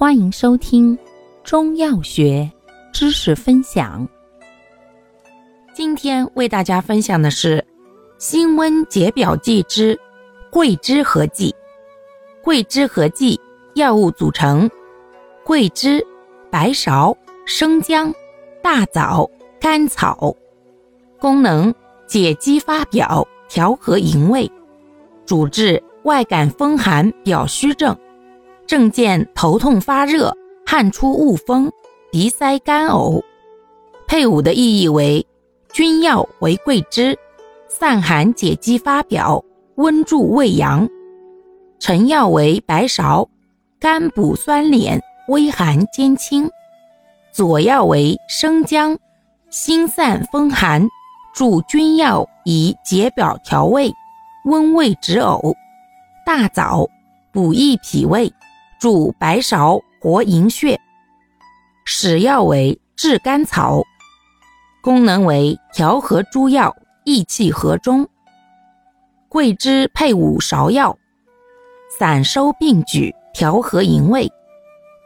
欢迎收听中药学知识分享。今天为大家分享的是辛温解表剂之桂枝合剂。桂枝合剂药物组成：桂枝、白芍、生姜、大枣、甘草。功能：解肌发表，调和营卫。主治外感风寒表虚症。症见头痛发热、汗出恶风、鼻塞干呕。配伍的意义为：君药为桂枝，散寒解肌发表，温助胃阳；臣药为白芍，甘补酸敛，微寒兼清；佐药为生姜，辛散风寒，助君药以解表调胃，温胃止呕；大枣补益脾胃。主白芍活营血，使药为炙甘草，功能为调和诸药，益气和中。桂枝配伍芍药，散收并举，调和营卫。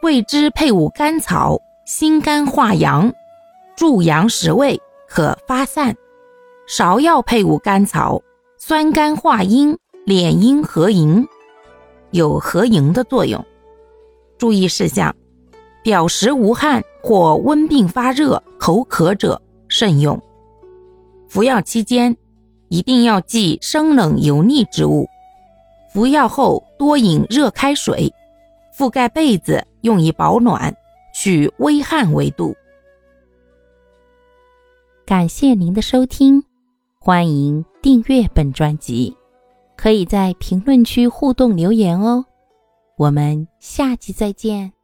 桂枝配伍甘草，辛甘化阳，助阳实胃，可发散。芍药配伍甘草，酸甘化阴，敛阴和营，有和营的作用。注意事项：表实无汗或温病发热、口渴者慎用。服药期间一定要忌生冷油腻之物。服药后多饮热开水，覆盖被子用以保暖，取微汗为度。感谢您的收听，欢迎订阅本专辑，可以在评论区互动留言哦。我们下期再见。